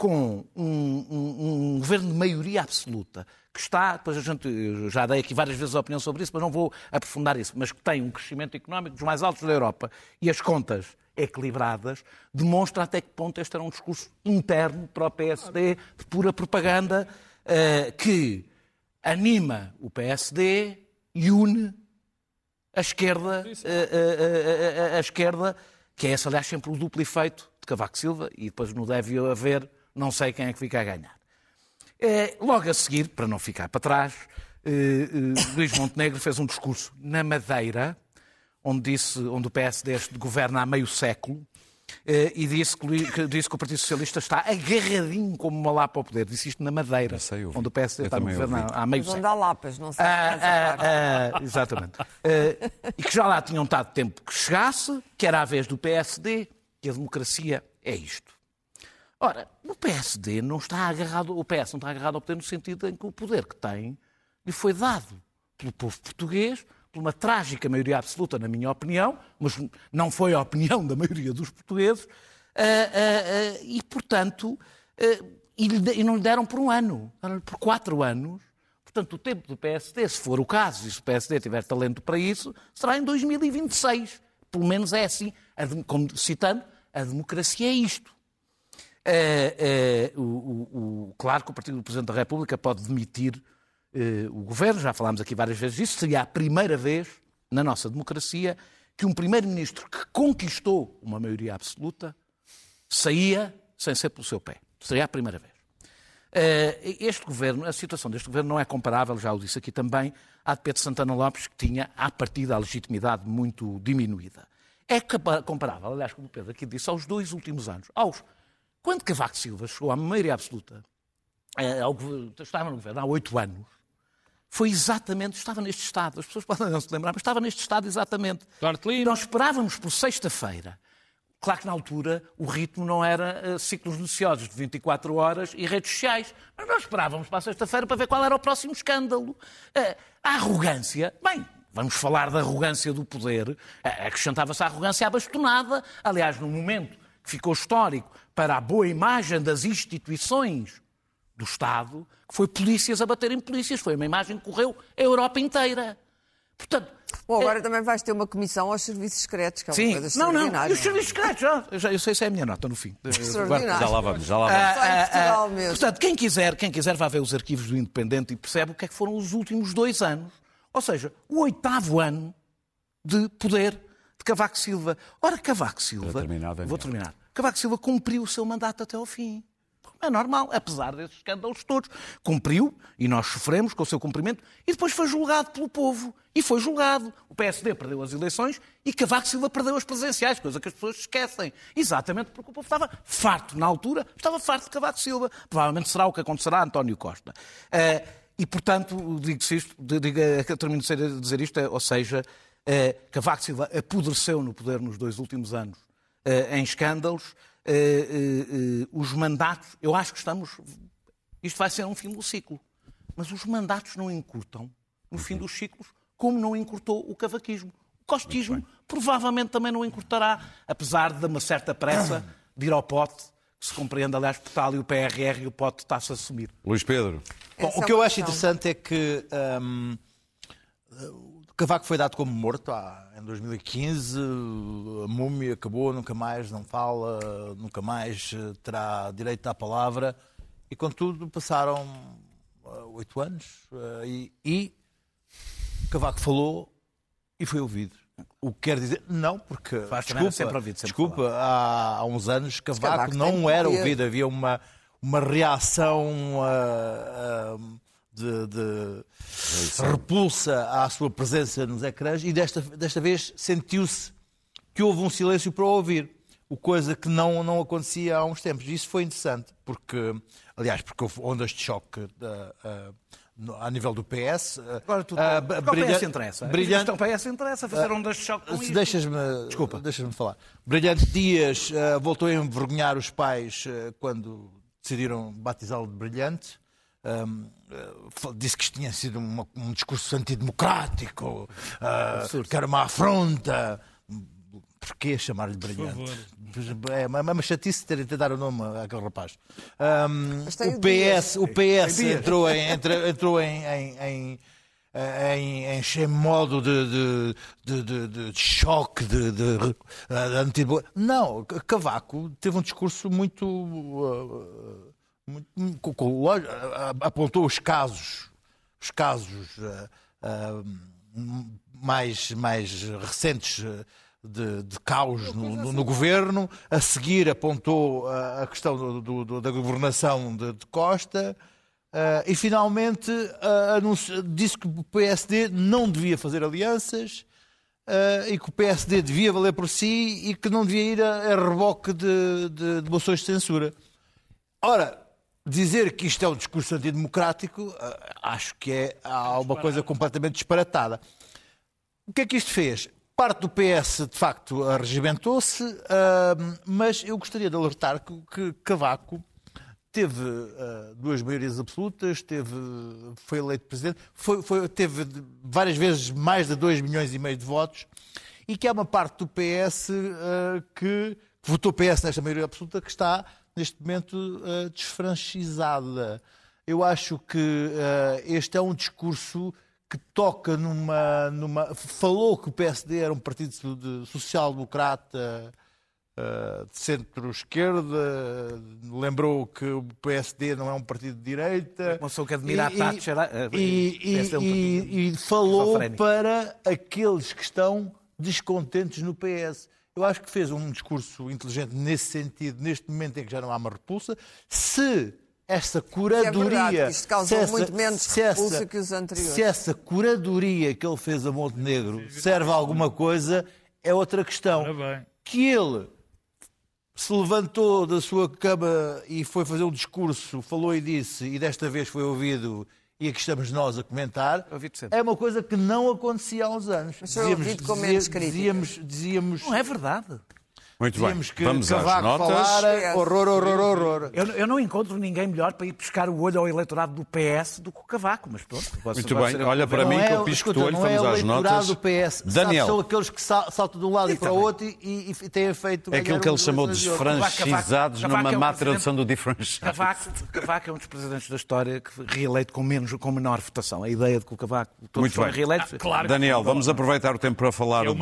com um, um- um governo de maioria absoluta que está, depois a gente, eu já dei aqui várias vezes a opinião sobre isso, mas não vou aprofundar isso, mas que tem um crescimento económico dos mais altos da Europa e as contas equilibradas, demonstra até que ponto este era um discurso interno para o PSD, de pura propaganda, eh, que anima o PSD e une a esquerda, a, a- a- a- a esquerda, que é esse, aliás, sempre o duplo efeito de Cavaco Silva, e depois não deve haver, não sei quem é que fica a ganhar. Eh, logo a seguir, para não ficar para trás, eh, eh, Luís Montenegro fez um discurso na Madeira, onde, disse, onde o PSD governa há meio século, eh, e disse que, que- disse que o Partido Socialista está agarradinho como uma lá para o poder. Disse isto na Madeira, sei, onde o PSD Eu está no governo há, há meio Vão século. dar lapas, não sei. Ah, ah, ah, exatamente. E que já lá tinham dado tempo que chegasse, que era a vez do PSD, que a democracia é isto. Ora, o PSD não está agarrado, o PS não está agarrado ao poder no sentido em que o poder que tem lhe foi dado pelo povo português, por uma trágica maioria absoluta, na minha opinião, mas não foi a opinião da maioria dos portugueses, ah, ah, ah, e, portanto, e, não lhe deram por um ano, deram-lhe por quatro anos. Portanto, o tempo do PSD, se for o caso, e se o PSD tiver talento para isso, será em 2026. Pelo menos é assim. Como citando, a democracia é isto. É, é, o- o- claro que o Partido do Presidente da República pode demitir eh, o governo, já falámos aqui várias vezes disso, seria a primeira vez na nossa democracia que um primeiro-ministro que conquistou uma maioria absoluta saía sem ser pelo seu pé. Seria a primeira vez. Eh, Este governo, a situação deste governo não é comparável, já o disse aqui também, à de Pedro Santana Lopes, que tinha, à partida, a legitimidade muito diminuída. É comparável, aliás, como o Pedro aqui disse, aos dois últimos anos. Aos, quando Cavaco Silva chegou à maioria absoluta, eh, ao estava no governo há oito anos, foi exatamente, estava neste estado, as pessoas podem não se lembrar, mas estava neste estado exatamente. Nós esperávamos por sexta-feira. Claro que na altura o ritmo não era eh, ciclos noticiosos de 24 horas e redes sociais, mas nós esperávamos para a sexta-feira para ver qual era o próximo escândalo. Eh, a arrogância, bem, vamos falar da arrogância do poder, eh, acrescentava-se a arrogância à bastonada, aliás, no momento que ficou histórico para a boa imagem das instituições do Estado, que foi polícias a baterem polícias. Foi uma imagem que correu a Europa inteira. Portanto, Bom, agora também vais ter uma comissão aos serviços secretos, que é uma sim, coisa não, não, e extraordinária. os serviços secretos, já, eu já- eu sei se é a minha nota no fim. Extraordinário. Já lá vamos, já lá vamos. Ah, Só em Portugal mesmo. Portanto, quem quiser, quem quiser vai ver os arquivos do Independente e percebe o que é que foram os últimos dois anos. Ou seja, o oitavo ano de poder de Cavaco Silva. Ora, Cavaco Silva. Para terminar, vou terminar. Cavaco Silva cumpriu o seu mandato até ao fim. É normal, apesar desses escândalos todos. Cumpriu, e nós sofremos com o seu cumprimento, e depois foi julgado pelo povo. E foi julgado. O PSD perdeu as eleições e Cavaco Silva perdeu as presidenciais, coisa que as pessoas esquecem. Exatamente porque o povo estava farto na altura, estava farto de Cavaco Silva. Provavelmente será o que acontecerá a António Costa. Eh, e, portanto, digo-se isto, digo, termino de dizer isto, eh, ou seja, eh, Cavaco Silva apodreceu no poder nos dois últimos anos em escândalos. Eh, eh, eh, os mandatos, eu acho que estamos. Isto vai ser um fim do ciclo. Mas os mandatos não encurtam no fim dos ciclos, como não encurtou o cavaquismo. O costismo provavelmente também não encurtará, apesar de uma certa pressa de ir ao pote, que se compreende, aliás, por tal e o PRR e o pote está-se a assumir. Luís Pedro. Bom, Essa o é que eu acho interessante é que hum, o Cavaco foi dado como morto há- em 2015, a múmia acabou, nunca mais não fala, nunca mais eh, terá direito à palavra, e contudo passaram ah, oito anos ah, e, e Cavaco falou e foi ouvido. O que quer dizer, não, porque Faz desculpa, sempre ouvido, sempre desculpa há, há uns anos Cavaco, Cavaco não era ouvido, havia uma, uma reação ah, de, de repulsa à sua presença nos ecrãs e desta, desta vez sentiu-se que houve um silêncio para ouvir. O coisa que não, não acontecia há uns tempos. Isso foi interessante, porque, aliás, porque houve ondas de choque ah, no- a nível do PS. ah, Agora tu. ah, Para o brilha- PS interessa. Brilhante, o PS interessa fazer ondas de choque com se isto. Deixas-me Desculpa. Deixas-me falar. Brilhante Dias ah, voltou a envergonhar os pais ah, quando decidiram batizá-lo de Brilhante. Fa- disse que isto tinha sido uma- um discurso antidemocrático, ah, que era uma afronta. Porquê chamar-lhe Brilhante? É uma, é uma chatice ter de dar o nome àquele rapaz. Tem o. PS, o PS entrou em, entra- entrou em- em- em em, em em modo de, de, de, de- de choque, de, de, de Não, Cavaco teve um discurso muito. uh, apontou os casos, os casos uh, uh, mais, mais recentes uh, de, de caos no, no- no governo. A seguir apontou a questão do- do- do- da governação de, de Costa. Uh, e finalmente uh, anunci- disse que o PSD não devia fazer alianças uh, e que o PSD devia valer por si e que não devia ir a, a reboque de, de, de moções de censura. Ora, dizer que isto é um discurso antidemocrático, uh, acho que é há uma coisa completamente disparatada. O que é que isto fez? Parte do PS, de facto, arregimentou-se, ah, mas eu gostaria de alertar que, que Cavaco teve ah, duas maiorias absolutas, teve, foi eleito presidente, foi, foi- teve várias vezes mais de 2 milhões e meio de votos, e que há uma parte do PS ah, que votou PS nesta maioria absoluta que está, neste momento, ah, desfranchizada. Eu acho que ah, este é um discurso que toca numa, numa. Falou que o PSD era um partido de- social-democrata eh, de centro-esquerda, lembrou que o PSD não é um partido de direita. Pessoa que admira a E- Thatcher, eh, E, é um e- partido e falou para aqueles que estão descontentes no PS. Eu acho que fez um discurso inteligente nesse sentido, neste momento em que já não há uma repulsa. Se essa curadoria. verdade, que isto causou se essa- muito menos se essa- repulsa que os anteriores. Se essa curadoria que ele fez a Montenegro serve a alguma coisa, é outra questão. Que ele se levantou da sua cama e foi fazer um discurso, falou e disse, e desta vez foi ouvido, e aqui estamos nós a comentar, é uma coisa que não acontecia há uns anos. Mas foi ouvido com menos críticas. dizíamos, dizíamos, Não é verdade. Muito bem. que Vamos às Cavaco notas. falara, horror, horror, horror. Eu, eu não encontro ninguém melhor para ir pescar o olho ao eleitorado do PS do que o Cavaco, mas pronto. Muito bem. Olha para mim que é, eu pisco o olho, é vamos o às eleitorado notas. do PS. Daniel. São aqueles que sal- saltam de um lado e para o outro e, e têm feito. É aquilo que ele chamou de outros. franchisados Cavaco numa é um má tradução do differential. Cavaco, Cavaco é um dos presidentes da história que foi reeleito com, menos, com menor votação. A ideia de que o Cavaco todos Muito foram bem. reeleitos. Claro que Daniel, vamos aproveitar o tempo para falar É da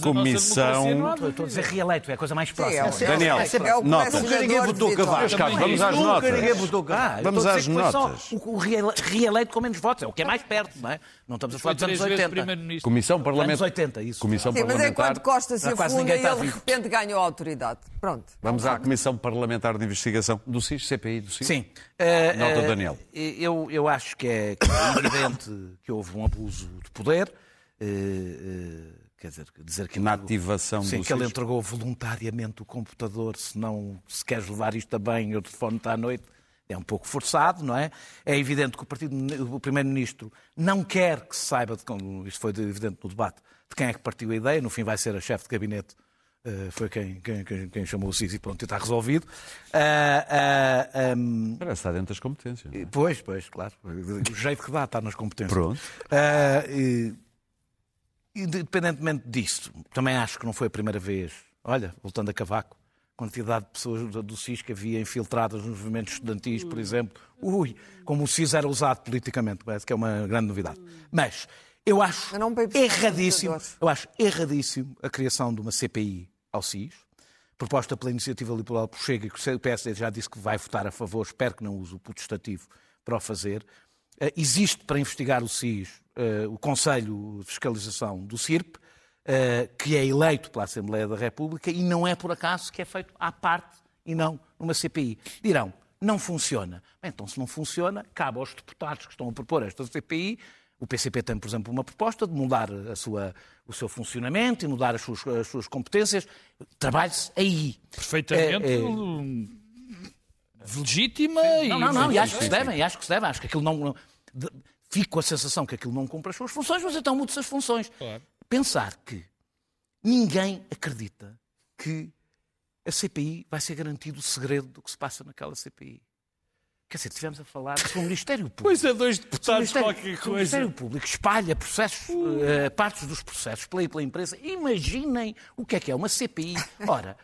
comissão. estou a dizer reeleito, é a coisa mais Sim, próxima. é, o- Daniel, é, é notas. colecionador Nunca ninguém votou. Cavaco. Carlos, vamos às Nunca notas. ninguém votou Cavaco. Ah, eu Vamos a às notas. O, o reele- reeleito com menos votos, é o que é mais perto, não é? Não estamos a falar dos anos três vezes 80. primeiro-ministro. Comissão Anos Parlamentar. 80, isso. Comissão Sim, mas é Parlamentar. quando Costa se afunda e ele de repente ganhou autoridade. Pronto. Vamos à Comissão Parlamentar de Investigação do SIS, CPI do SIS. Sim. Eh, Nota, eh, Daniel. Eu, eu acho que é, que é evidente que houve um abuso de poder. eh, eh, quer dizer, dizer que Na ele- ativação Sim, que ele SIS. entregou voluntariamente o computador, se não se queres levar isto a bem, o telefone está à noite. É um pouco forçado, não é? É evidente que o, partido, o Primeiro-Ministro não quer que se saiba, de, como isto foi evidente no debate, de quem é que partiu a ideia. No fim vai ser a chefe de gabinete, eh, foi quem, quem, quem, quem chamou o CIS e pronto, e está resolvido. Ah, ah, ahm, Parece estar dentro das competências. é? Pois, pois, claro. O jeito que dá está nas competências. Pronto. Ah, e, independentemente disso, também acho que não foi a primeira vez. Olha, voltando a Cavaco, a quantidade de pessoas do SIS que havia infiltradas nos movimentos estudantis, por exemplo. Ui, como o SIS era usado politicamente, parece que é uma grande novidade. Mas eu acho erradíssimo, eu acho erradíssimo a criação de uma CPI ao SIS, proposta pela Iniciativa Liberal por Chega, que o PSD já disse que vai votar a favor, espero que não use o putestativo para o fazer. Eh, Existe para investigar o SIS eh, o Conselho de Fiscalização do CIRP, eh, que é eleito pela Assembleia da República e não é por acaso que é feito à parte e não numa CPI. Dirão, não funciona. Bem, então, se não funciona, cabe aos deputados que estão a propor esta CPI. O PCP tem, por exemplo, uma proposta de mudar a sua, o seu funcionamento e mudar as suas, as suas competências. Trabalhe-se aí. Perfeitamente É, é. legítima e. Não, não, não, e acho que se devem, acho que se devem. Acho que aquilo não. não de- fico com a sensação que aquilo não cumpre as suas funções, mas então mude-se as funções. Claro. Pensar que ninguém acredita que a CPI vai ser garantido o segredo do que se passa naquela CPI. Quer dizer, estivemos a falar sobre o Ministério Público. Pois é, dois o deputados, qualquer se o coisa. Ministério Público espalha processos, eh, partes dos processos pela, pela empresa. Imaginem o que é que é uma CPI. Ora,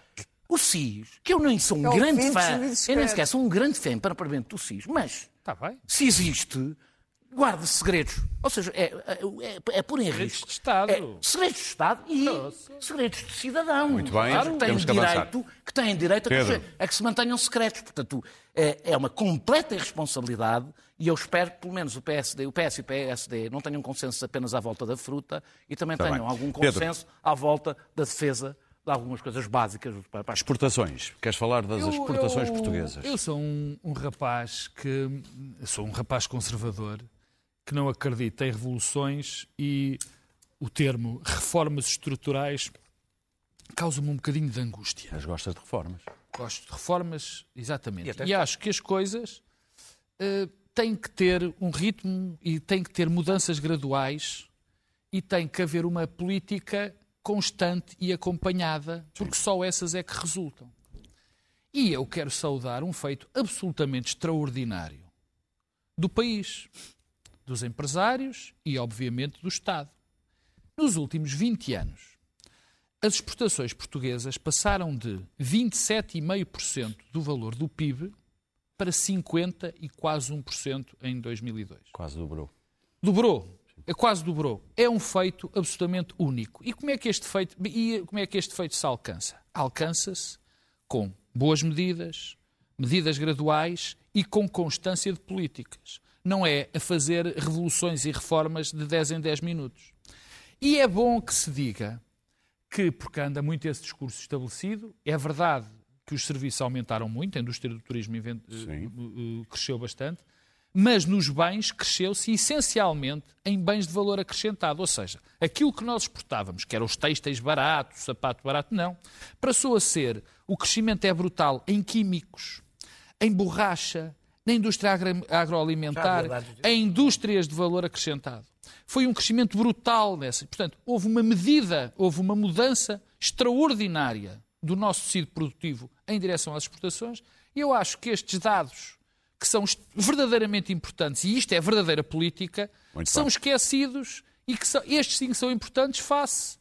o SIS, que eu nem sou um É o grande fã, eu nem sequer sou um grande fã para parlamento do SIS, mas Está bem. se existe, guarda segredos. Ou seja, é, é, é por em Segredos risco. de Estado. É, segredos de Estado e Nossa. segredos de cidadão. Muito bem, Claro, que têm temos que avançar. direito, que têm direito a que, Pedro. se- a que se mantenham secretos. Portanto, é, é uma completa irresponsabilidade e eu espero que, pelo menos, o PSD, o PS e o PSD não tenham consenso apenas à volta da fruta e também Está tenham bem. algum Pedro. consenso à volta da defesa de algumas coisas básicas para Exportações. Queres falar das Eu- exportações eu- portuguesas? Eu sou um, um rapaz que. sou um rapaz conservador que não acredita em revoluções e o termo reformas estruturais causa-me um bocadinho de angústia. Mas gostas de reformas. Gosto de reformas, exatamente. E E, acho que as coisas eh, têm que ter um ritmo e têm que ter mudanças graduais e tem que haver uma política constante e acompanhada, porque só essas é que resultam. E eu quero saudar um feito absolutamente extraordinário do país, dos empresários e, obviamente, do Estado. Nos últimos 20 anos, as exportações portuguesas passaram de 27,5% do valor do PIB para 50% e quase 1% em 2002. Quase dobrou. Dobrou. É quase dobrou. É um feito absolutamente único. E como é que este feito, e como é que este feito se alcança? Alcança-se com boas medidas, medidas graduais e com constância de políticas. Não é a fazer revoluções e reformas de 10 em 10 minutos. E é bom que se diga que, porque anda muito esse discurso estabelecido, é verdade que os serviços aumentaram muito, a indústria do turismo Sim. eh, eh, cresceu bastante, mas nos bens cresceu-se essencialmente em bens de valor acrescentado. Ou seja, aquilo que nós exportávamos, que eram os têxteis baratos, o sapato barato, não. Passou a ser, o crescimento é brutal em químicos, em borracha, na indústria agro agroalimentar, em indústrias de valor acrescentado. Foi um crescimento brutal nessa. Portanto, houve uma medida, houve uma mudança extraordinária do nosso tecido produtivo em direção às exportações. E eu acho que estes dados que são verdadeiramente importantes, e isto é verdadeira política, Muito são bem. esquecidos e que são, estes sim são importantes face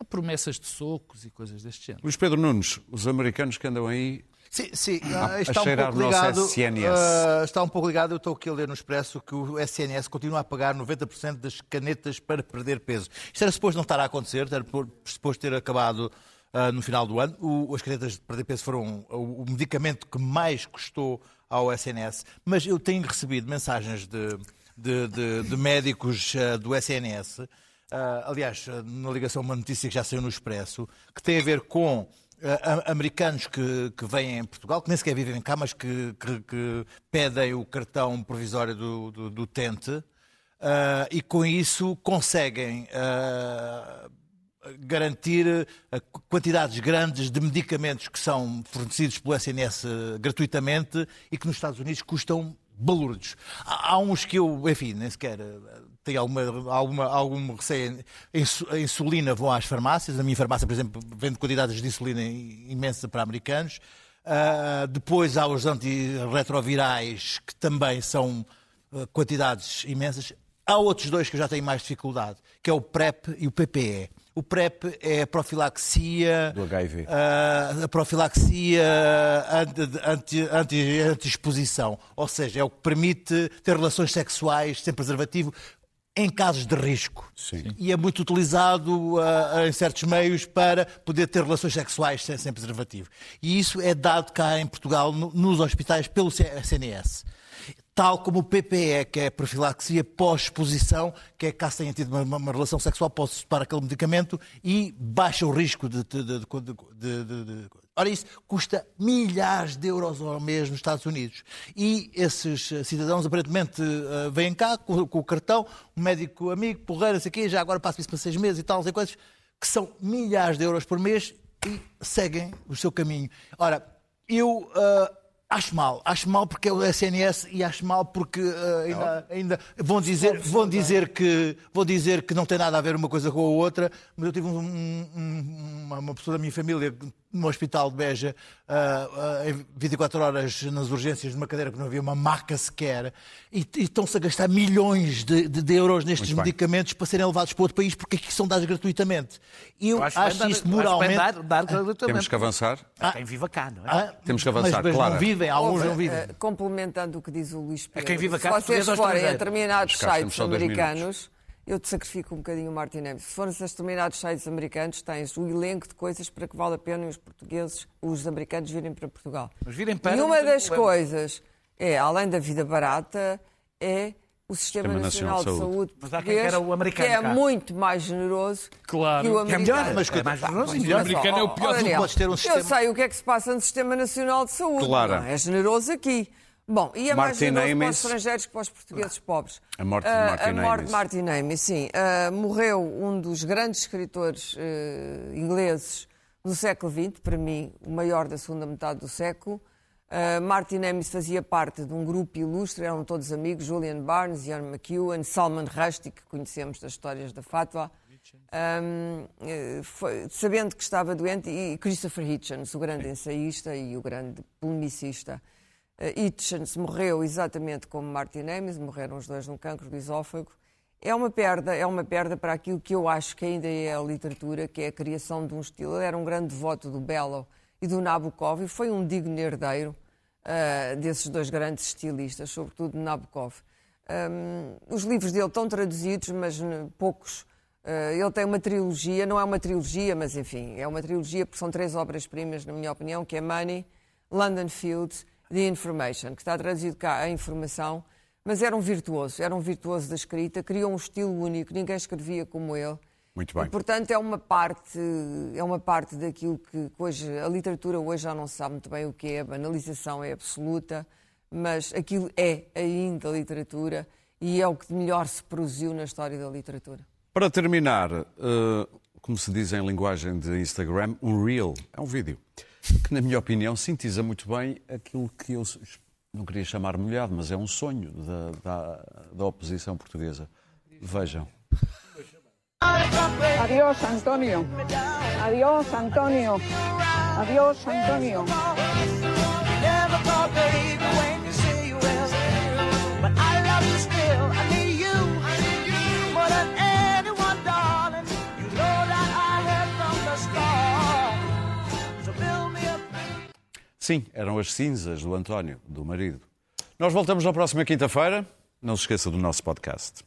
a promessas de socos e coisas deste género. Luís Pedro Nunes, os americanos que andam aí Sim, sim. Ah, está, um pouco ligado, uh, está um pouco ligado. Eu estou aqui a ler no Expresso que o SNS continua a pagar 90% das canetas para perder peso. Isto era suposto não estar a acontecer, era suposto ter acabado uh, no final do ano. O, as canetas de perder peso foram o, o medicamento que mais custou ao SNS, mas eu tenho recebido mensagens de, de, de, de médicos uh, do SNS, uh, aliás, na ligação uma notícia que já saiu no Expresso, que tem a ver com americanos que, que vêm em Portugal, que nem sequer vivem cá, mas que, que, que pedem o cartão provisório do, do, do Tente, e com isso conseguem garantir eh, quantidades grandes de medicamentos que são fornecidos pelo SNS eh, gratuitamente e que nos Estados Unidos custam balurdos. Há uns que eu, enfim, nem sequer tenho alguma, alguma, algum receio. A insulina vão às farmácias. A minha farmácia, por exemplo, vende quantidades de insulina imensa para americanos. Uh, depois há os antirretrovirais, que também são uh, quantidades imensas. Há outros dois que eu já tenho mais dificuldade, que é o PrEP e o PPE. O PrEP é a profilaxia. Do HIV. Uh, a profilaxia anti-exposição. Anti, anti, ou seja, é o que permite ter relações sexuais sem preservativo em casos de risco. Sim. E é muito utilizado uh, em certos meios para poder ter relações sexuais sem, sem preservativo. E isso é dado cá em Portugal, no, nos hospitais, pelo CNS tal como o PPE, que é a profilaxia pós-exposição, que é caso tenha tido uma, uma relação sexual, posso tomar aquele medicamento e baixa o risco de, de, de, de, Ora, isso custa milhares de euros ao mês nos Estados Unidos. E esses eh, cidadãos, aparentemente, uh, vêm cá com, com, o cartão, um médico amigo, porreiro, sei aqui, já agora passo isso para seis meses e tal, sei coisas, que são milhares de euros por mês e seguem o seu caminho. Ora, eu. Uh, Acho mal, acho mal porque é o SNS e acho mal porque uh, ainda, ainda, vão dizer, vão dizer que vão dizer que não tem nada a ver uma coisa com a outra, mas eu tive um, um, uma pessoa da minha família no hospital de Beja, uh, uh, em 24 horas nas urgências, numa cadeira que não havia uma maca sequer, e, e estão-se a gastar milhões de, de, de euros nestes Muito medicamentos bem. para serem levados para outro país, porque aqui são dados gratuitamente. E eu, eu acho, acho isto moralmente. Dar, dar gratuitamente. Temos que avançar. Ah, quem viva cá, não é? Ah, Temos que avançar, mas, mas claro. não vivem, alguns não vivem. Uh, complementando o que diz o Luís Pedro, é quem vive cá, se vocês forem a determinados sites americanos eu te sacrifico um bocadinho o Martin. Se forem a determinados sites americanos, tens o elenco de coisas para que vale a pena os portugueses, os americanos virem para Portugal. Mas virem para e uma das coisas é, além da vida barata, é o Sistema, Sistema Nacional, Nacional, de Saúde, Mas há quem era o americano, que é cá. muito mais generoso claro. que o americano. Que é melhor, mas é mais generoso. o americano é o pior. Daniel, podes ter um sistema... Eu sei o que é que se passa no Sistema Nacional de Saúde. Claro. Não é generoso aqui. Bom, e é mais generoso para os estrangeiros que para os portugueses pobres. A morte de Martin uh, A morte de Martin Amis, sim. Uh, morreu um dos grandes escritores uh, ingleses do século XX, para mim, o maior da segunda metade do século. Uh, Martin Amis fazia parte de um grupo ilustre, eram todos amigos, Julian Barnes, Ian McEwan, Salman Rushdie, que conhecemos das histórias da Fatwa, um, foi, sabendo que estava doente, e Christopher Hitchens, o grande ensaísta e o grande polemicista. Uh, Hitchens morreu exatamente como Martin Amis, morreram os dois num cancro do esófago. É uma perda, é uma perda para aquilo que eu acho que ainda é a literatura, que é a criação de um estilo. Ele era um grande devoto do Bellow e do Nabokov e foi um digno herdeiro uh, desses dois grandes estilistas, sobretudo Nabokov. Um, os livros dele estão traduzidos, mas poucos. Uh, ele tem uma trilogia, não é uma trilogia, mas enfim, é uma trilogia porque são três obras-primas, na minha opinião, que é Money, London Fields The Information, que está traduzido cá a informação, mas era um virtuoso, era um virtuoso da escrita, criou um estilo único, ninguém escrevia como ele. Muito bem. E, portanto, é uma parte, é uma parte daquilo que hoje a literatura hoje já não sabe muito bem o que é, a banalização é absoluta, mas aquilo é ainda literatura e é o que de melhor se produziu na história da literatura. Para terminar, eh, como se diz em linguagem de Instagram, um reel é um vídeo que, na minha opinião, sintetiza muito bem aquilo que eu não queria chamar molhado, mas é um sonho da, da, da oposição portuguesa. Vejam. Adiós, Antonio. Adiós, Antonio. Adiós, Antonio. Sim, eram as cinzas do António, do marido. Nós voltamos na próxima quinta-feira. Não se esqueça do nosso podcast.